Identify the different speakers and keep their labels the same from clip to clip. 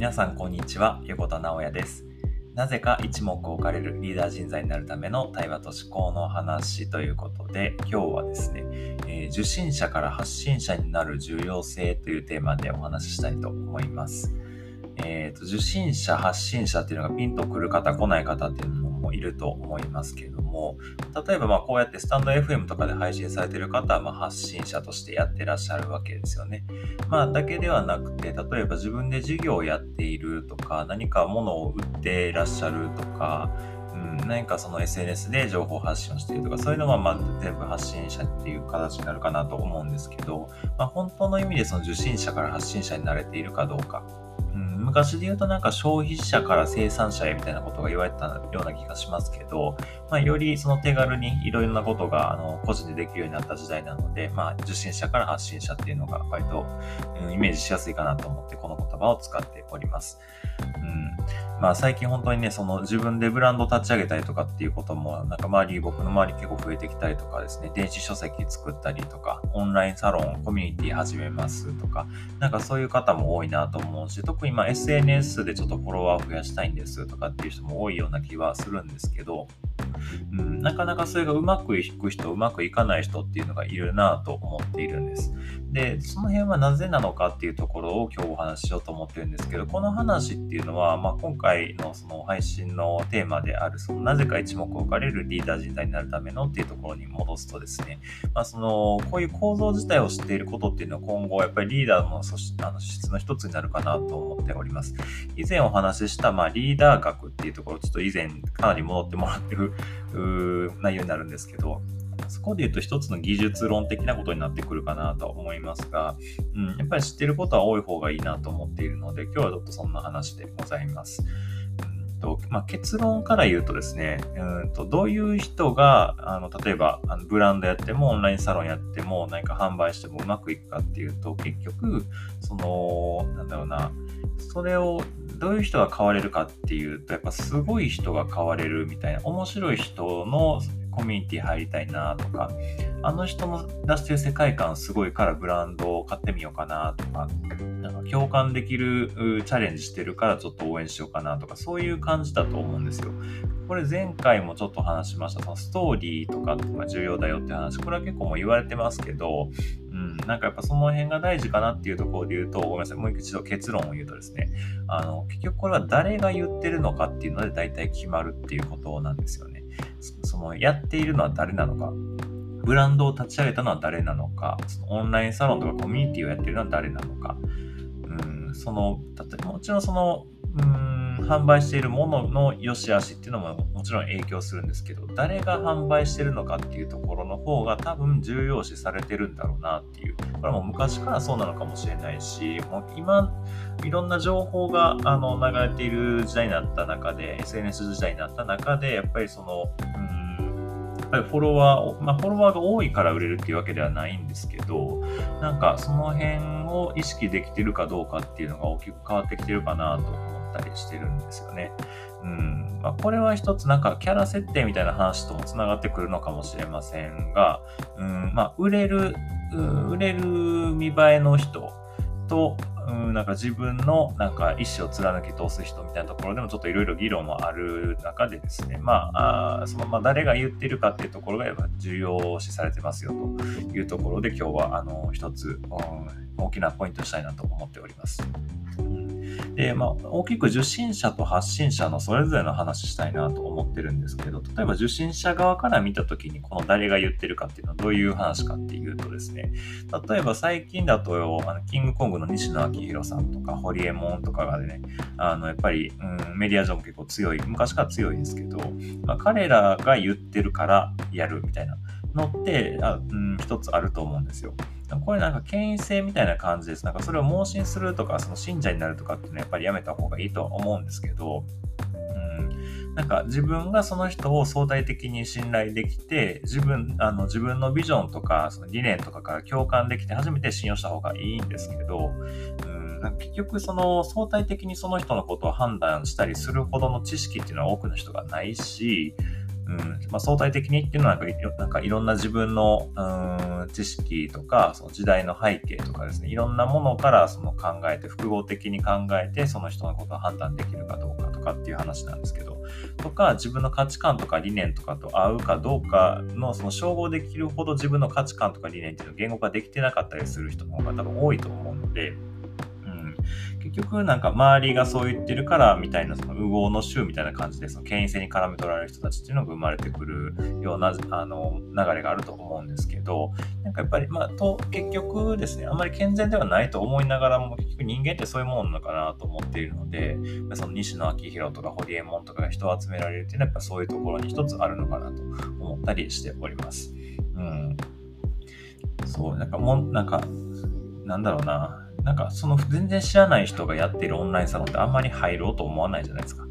Speaker 1: 皆さんこんにちは横田直也です。なぜか一目置かれるリーダー人材になるための対話と思考の話ということで今日はですね、えー、受信者から発信者になる重要性というテーマでお話ししたいと思います。えーと、受信者発信者っていうのがピンとくる方来ない方っていうのもいると思いますけども例えばまあこうやってスタンド FM とかで配信されてる方はま発信者としてやってらっしゃるわけですよね。まあだけではなくて例えば自分で事業をやっているとか何か物を売っていらっしゃるとかうん、何かその SNS で情報発信をしているとか、そういうのはま全部発信者っていう形になるかなと思うんですけど、まあ、本当の意味でその受信者から発信者になれているかどうか、昔で言うとなんか消費者から生産者へみたいなことが言われたような気がしますけど、まあ、よりその手軽にいろいろなことがあの個人でできるようになった時代なので、まあ、受信者から発信者っていうのが割と、うん、イメージしやすいかなと思ってこの言葉を使っております。うんまあ最近本当にね、その自分でブランド立ち上げたりとかっていうことも、なんか周り、僕の周り結構増えてきたりとかですね、電子書籍作ったりとか、オンラインサロン、コミュニティ始めますとか、なんかそういう方も多いなと思うし、特に今 SNS でちょっとフォロワーを増やしたいんですとかっていう人も多いような気はするんですけど、うん、なかなかそれがうまくいく人、うまくいかない人っていうのがいるなと思っているんです。で、その辺はなぜなのかっていうところを今日お話ししようと思ってるんですけど、この話っていうのは、まあ、今回のその配信のテーマである、そのなぜか一目置かれるリーダー人材になるためのっていうところに戻すとですね、まあ、その、こういう構造自体を知っていることっていうのは今後やっぱりリーダーの素あの質の一つになるかなと思っております。以前お話しした、まあ、リーダー学っていうところ、ちょっと以前かなり戻ってもらってるう内容になるんですけど、そこで言うと一つの技術論的なことになってくるかなと思いますが、うん、やっぱり知ってることは多い方がいいなと思っているので、今日はちょっとそんな話でございます。とまあ、結論から言うとですね、うんとどういう人が、あの例えばあのブランドやってもオンラインサロンやっても何か販売してもうまくいくかっていうと、結局、その、なんだろうな、それをどういう人が変われるかっていうと、やっぱすごい人が変われるみたいな、面白い人のコミュニティ入りたいなとか、あの人の出してる世界観すごいからブランドを買ってみようかなと、か共感できるチャレンジしてるからちょっと応援しようかなとか、そういう感じだと思うんですよ。これ前回もちょっと話しました、そのストーリーとかが重要だよって話、これは結構もう言われてますけど、うん、なんかやっぱその辺が大事かなっていうところで言うと、ごめんなさい、もう一度結論を言うとですね、あの、結局これは誰が言ってるのかっていうので大体決まるっていうことなんですよね。そのやっているのは誰なのか、ブランドを立ち上げたのは誰なのか、そのオンラインサロンとかコミュニティをやってるのは誰なのか、その、例えばもちろんその、うん販売しているものの良し悪しっていうのももちろん影響するんですけど、誰が販売してるのかっていうところの方が多分重要視されてるんだろうなっていう。これはもう昔からそうなのかもしれないし、もう今、いろんな情報があの流れている時代になった中で、SNS 時代になった中で、やっぱりその、ぱりフォロワー、まあ、フォロワーが多いから売れるっていうわけではないんですけど、なんかその辺を意識できてるかどうかっていうのが大きく変わってきてるかなと思ったりしてるんですよね。うんまあ、これは一つなんかキャラ設定みたいな話ともつながってくるのかもしれませんが、うんまあ、売れる、売れる見栄えの人と、うん、なんか自分のなんか意思を貫き通す人みたいなところでもちょっといろいろ議論もある中でですね、まあ、あそのまあ誰が言ってるかっていうところがやっぱ重要視されてますよというところで今日はあの一つ、うん、大きなポイントしたいなと思っております。で、まあ、大きく受信者と発信者のそれぞれの話したいなと思ってるんですけど、例えば受信者側から見たときに、この誰が言ってるかっていうのはどういう話かっていうとですね、例えば最近だと、あのキングコングの西野昭弘さんとか、ホリエモンとかがね、あの、やっぱり、うん、メディア上も結構強い、昔から強いですけど、まあ、彼らが言ってるからやるみたいなのって、あうん、一つあると思うんですよ。これなんか権威性みたいな感じです。なんかそれを盲信するとか、その信者になるとかっていうのはやっぱりやめた方がいいとは思うんですけど、うん、なんか自分がその人を相対的に信頼できて、自分、あの自分のビジョンとか、その理念とかから共感できて初めて信用した方がいいんですけど、うん。なんか、結局その相対的にその人のことを判断したりするほどの知識っていうのは多くの人がないし、うん。まあ、相対的にっていうのはなんかいろんな自分のうん知識とかその時代の背景とかですね。いろんなものからその考えて複合的に考えてその人のことを判断できるかどうかとかっていう話なんですけど。とか自分の価値観とか理念とかと合うかどうかのその照合できるほど自分の価値観とか理念っていうのを言語化できてなかったりする人の方が多分多いと思うので。結局なんか周りがそう言ってるからみたいなその右往の衆みたいな感じでその権威性に絡め取られる人たちっていうのが生まれてくるようなあの流れがあると思うんですけどなんかやっぱりまあと結局ですねあんまり健全ではないと思いながらも結局人間ってそういうものなのかなと思っているのでその西野昭弘とか堀江門とかが人を集められるっていうのはやっぱそういうところに一つあるのかなと思ったりしております。うん。そう、なんかも、なんか、なんだろうな。なんかその全然知らない人がやってるオンラインサロンってあんまり入ろうと思わないじゃないですか。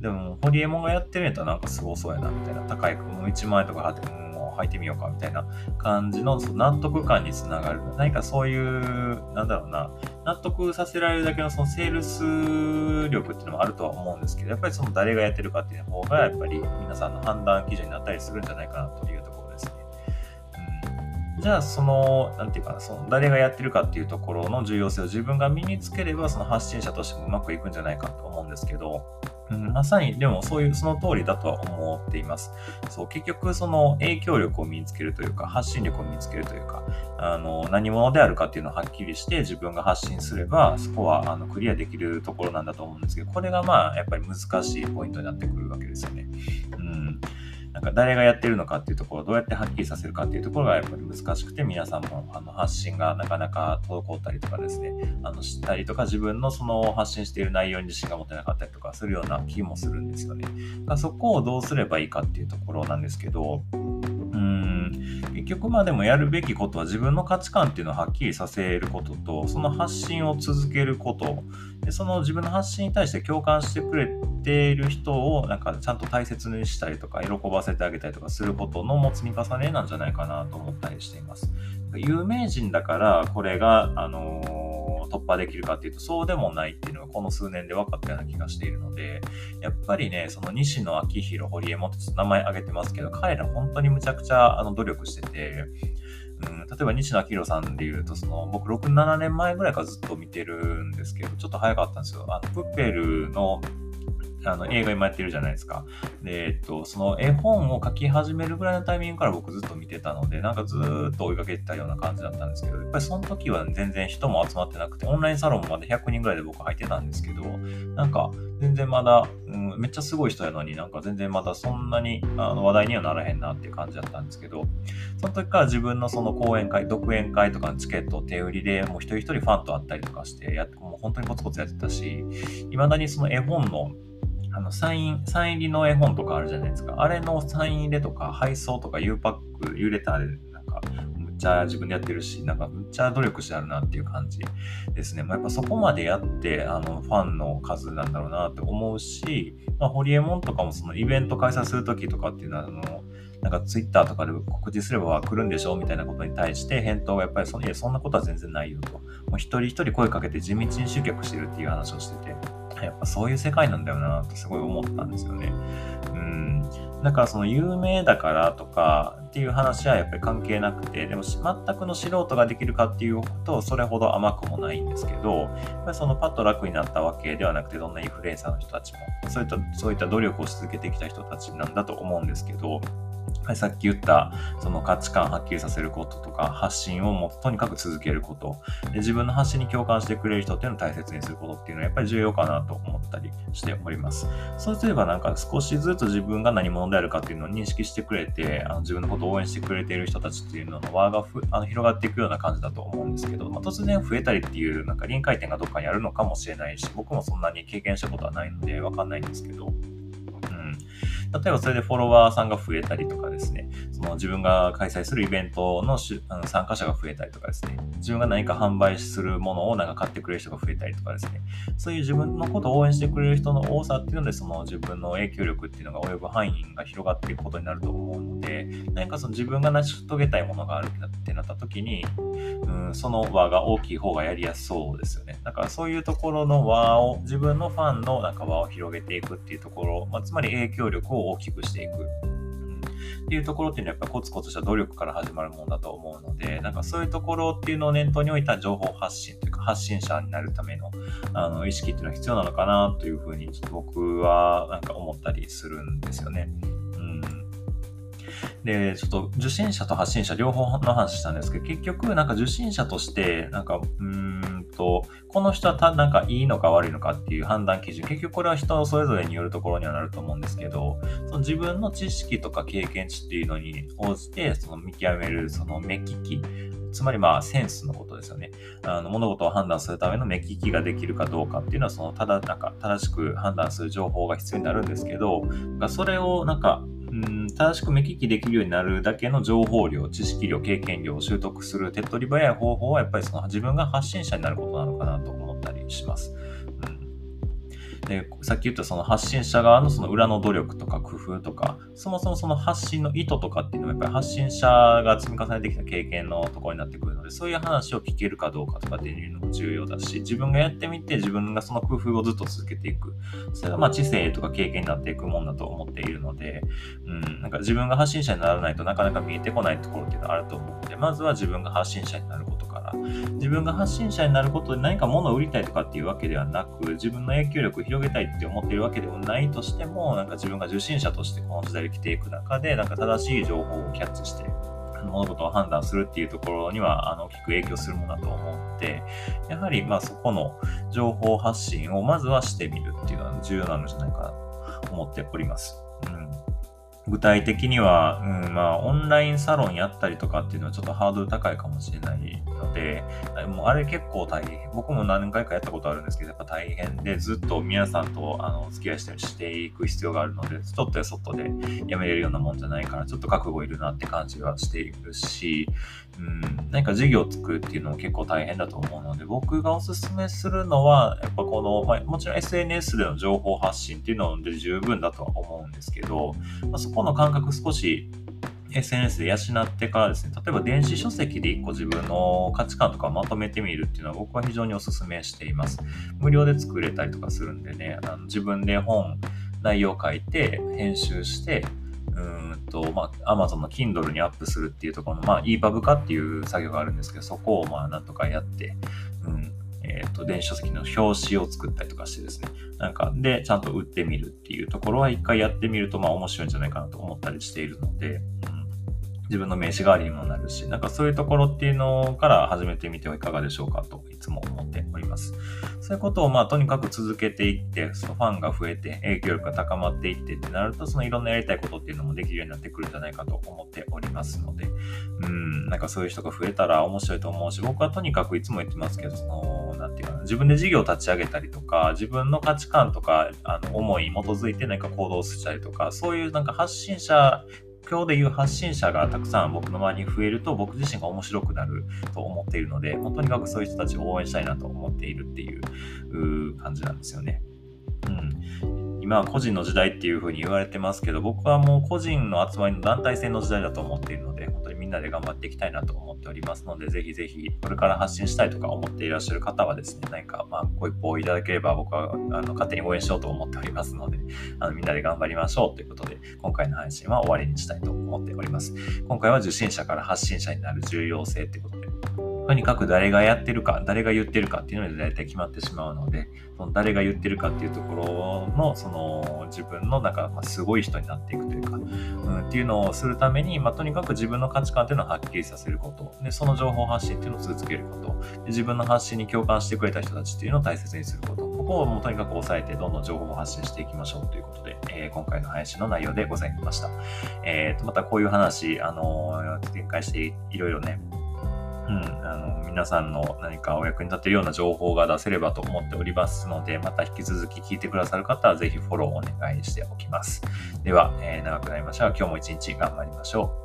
Speaker 1: でも、ホリエモンがやってるんやったらなんかすごそうやな、みたいな。高い、もう1万円とか払って、もう入ってみようか、みたいな感じのその納得感につながる。何かそういう、なんだろうな、納得させられるだけのそのセールス力っていうのもあるとは思うんですけど、やっぱりその誰がやってるかっていう方が、やっぱり皆さんの判断基準になったりするんじゃないかなというところじゃあその、なんていうかな、その誰がやってるかっていうところの重要性を自分が身につければ、その発信者としてもうまくいくんじゃないかと思うんですけど、うん、まさに、でもそういう、その通りだとは思っています。そう、結局その影響力を身につけるというか、発信力を身につけるというか、あの、何者であるかっていうのをはっきりして自分が発信すれば、そこはあのクリアできるところなんだと思うんですけど、これがまあ、やっぱり難しいポイントになってくるわけですよね。うんなんか誰がやってるのかっていうところをどうやってはっきりさせるかっていうところがやっぱり難しくて皆さんもあの発信がなかなか滞ったりとかですね、あの知ったりとか自分のその発信している内容に自信が持てなかったりとかするような気もするんですよね。そこをどうすればいいかっていうところなんですけど、結局まあでもやるべきことは自分の価値観っていうのをはっきりさせることと、その発信を続けること、でその自分の発信に対して共感してくれている人をなんかちゃんと大切にしたりとか喜ばせてあげたりとかすることのも積み重ねなんじゃないかなと思ったりしています。有名人だからこれが、あのー突破できるかっていうと、そうでもないっていうのがこの数年で分かったような気がしているので、やっぱりね、その西野昭弘、堀江もって名前挙げてますけど、彼ら本当にむちゃくちゃあの努力してて、うん、例えば西野昭弘さんで言うと、その僕6、7年前ぐらいからずっと見てるんですけど、ちょっと早かったんですよ。あの、プッペルのあの映画今やってるじゃないですか。で、えっと、その絵本を書き始めるぐらいのタイミングから僕ずっと見てたので、なんかずっと追いかけてたような感じだったんですけど、やっぱりその時は全然人も集まってなくて、オンラインサロンまで100人ぐらいで僕入ってたんですけど、なんか全然まだ、うん、めっちゃすごい人やのになんか全然まだそんなにあの話題にはならへんなっていう感じだったんですけど、その時から自分のその講演会、独演会とかのチケットを手売りでもう一人一人ファンと会ったりとかしてや、もう本当にコツコツやってたし、未だにその絵本のあの、サイン、サイン入りの絵本とかあるじゃないですか。あれのサイン入れとか配送とか U パック、U レターでなんか、むっちゃ自分でやってるし、なんかむっちゃ努力してあるなっていう感じですね。まあ、やっぱそこまでやって、あの、ファンの数なんだろうなって思うし、まあ、ホリエモンとかもそのイベント開催するときとかっていうのは、あの、なんかツイッターとかで告知すれば来るんでしょみたいなことに対して返答がやっぱりそいやそんなことは全然ないよと。もう一人一人声かけて地道に集客してるっていう話をしてて。やっぱそういう世界なんだよなとすごい思ったんですよね。うん。だからその有名だからとかっていう話はやっぱり関係なくて、でも全くの素人ができるかっていうと、それほど甘くもないんですけど、やっぱりそのパッと楽になったわけではなくて、どんなインフルエンサーの人たちも、そういった、そういった努力をし続けてきた人たちなんだと思うんですけど、さっき言ったその価値観はっきりさせることとか発信をもとにかく続けること。で自分の発信に共感してくれる人っていうのを大切にすることっていうのはやっぱり重要かなと思ったりしております。そうすればなんか少しずつ自分が何者であるかっていうのを認識してくれてあの自分のことを応援してくれている人たちっていうのの輪がふあの広がっていくような感じだと思うんですけど、まあ、突然増えたりっていうなんか臨界点がどっかにあるのかもしれないし僕もそんなに経験したことはないのでわかんないんですけど。例えばそれでフォロワーさんが増えたりとかですね、その自分が開催するイベントのあの参加者が増えたりとかですね、自分が何か販売するものをなんか買ってくれる人が増えたりとかですね、そういう自分のことを応援してくれる人の多さっていうので、その自分の影響力っていうのが及ぶ範囲が広がっていくことになると思うので、何かその自分が成し遂げたいものがあるってなった時に、うん、その輪が大きい方がやりやすそうですよね。だからそういうところの輪を、自分のファンのなんか輪を広げていくっていうところ、まあ、つまり影響力を大きくしていく。っていうところっていうのはやっぱコツコツした努力から始まるものだと思うので、なんかそういうところっていうのを念頭に置いた情報発信というか発信者になるためのあの意識っていうのは必要なのかなというふうにちょっと僕はなんか思ったりするんですよね。で、ちょっと受信者と発信者両方の話したんですけど、結局なんか受信者として、なんか、うんと、この人はたなんかいいのか悪いのかっていう判断基準、結局これは人それぞれによるところにはなると思うんですけど、その自分の知識とか経験値っていうのに応じて、その見極めるその目利き、つまりまあセンスのことですよね。あの物事を判断するための目利きができるかどうかっていうのは、そのただなんか正しく判断する情報が必要になるんですけど、それをなんか正しく目利きできるようになるだけの情報量、知識量、経験量を習得する手っ取り早い方法はやっぱりその自分が発信者になることなのかなと思ったりします。で、さっき言ったその発信者側のその裏の努力とか工夫とか、そもそもその発信の意図とかっていうのはやっぱり発信者が積み重ねてきた経験のところになってくるので、そういう話を聞けるかどうかとかっていうのも重要だし、自分がやってみて自分がその工夫をずっと続けていく。それがまあ知性とか経験になっていくもんだと思っているので、うん、なんか自分が発信者にならないとなかなか見えてこないところっていうのはあると思うので、まずは自分が発信者になることから、自分が発信者になることで何か物を売りたいとかっていうわけではなく、自分の影響力を広げたいって思っているわけでもないとしても、なんか自分が受信者としてこの時代を生きていく中で、なんか正しい情報をキャッチして、物事を判断するっていうところには、あの、大きく影響するものだと思って、やはり、まあそこの情報発信をまずはしてみるっていうのは重要なのじゃないかなと思っております。具体的には、うん、まあ、オンラインサロンやったりとかっていうのはちょっとハードル高いかもしれないので、もうあれ結構大変。僕も何回かやったことあるんですけど、やっぱ大変で、ずっと皆さんとあのお付き合いしてしていく必要があるので、ちょっとやそっとでやめれるようなもんじゃないから、ちょっと覚悟いるなって感じはしているし、うん、何か事業を作るっていうのも結構大変だと思うので、僕がおすすめするのは、やっぱこの、まあ、もちろん SNS での情報発信っていうので十分だとは思うんですけど、まあ、そこの感覚少し SNS で養ってからですね、例えば電子書籍で一個自分の価値観とかをまとめてみるっていうのは僕は非常にお勧めしています。無料で作れたりとかするんでね、あの自分で本、内容を書いて、編集して、うんと、まあ、Amazon の Kindle にアップするっていうところの、まあ、EPUB 化っていう作業があるんですけど、そこをまあ、なんとかやって、うん、えっ、ー、と、電子書籍の表紙を作ったりとかしてですね、なんか、で、ちゃんと売ってみるっていうところは一回やってみると、まあ、面白いんじゃないかなと思ったりしているので、自分の名刺代わりにもなるし、なんかそういうところっていうのから始めてみてはいかがでしょうかといつも思ってます。そういうことをまあとにかく続けていって、そのファンが増えて影響力が高まっていってってなると、そのいろんなやりたいことっていうのもできるようになってくるんじゃないかと思っておりますので、うん、なんかそういう人が増えたら面白いと思うし、僕はとにかくいつも言ってますけど、その、なんていうかな、自分で事業を立ち上げたりとか、自分の価値観とか、あの、思いに基づいて何か行動したりとか、そういうなんか発信者況でいう発信者がたくさん僕の周りに増えると僕自身が面白くなると思っているので、もうとにかくそういう人たちを応援したいなと思っているっていう感じなんですよね。うん。今は個人の時代っていう風に言われてますけど、僕はもう個人の集まりの団体戦の時代だと思っているので、本なで頑張っていきたいなと思っておりますので、ぜひぜひこれから発信したいとか思っていらっしゃる方はですね、何かまあご一報いただければ僕はあの勝手に応援しようと思っておりますので、あのみんなで頑張りましょうということで、今回の配信は終わりにしたいと思っております。今回は受信者から発信者になる重要性ということ、とにかく誰がやってるか、誰が言ってるかっていうので大体決まってしまうので、その誰が言ってるかっていうところの、その自分のなんか、まあ、すごい人になっていくというか、うん、っていうのをするために、まあ、とにかく自分の価値観っていうのをはっきりさせること、で、その情報発信っていうのを続けること、で自分の発信に共感してくれた人たちっていうのを大切にすること、ここをもうとにかく抑えて、どんどん情報を発信していきましょうということで、えー、今回の配信の内容でございました。え、ー、と、またこういう話、あのー、展開していろいろね、うん、あの皆さんの何かお役に立てるような情報が出せればと思っておりますので、また引き続き聞いてくださる方はぜひフォローお願いしておきます。では、えー、長くなりましたが、今日も一日頑張りましょう。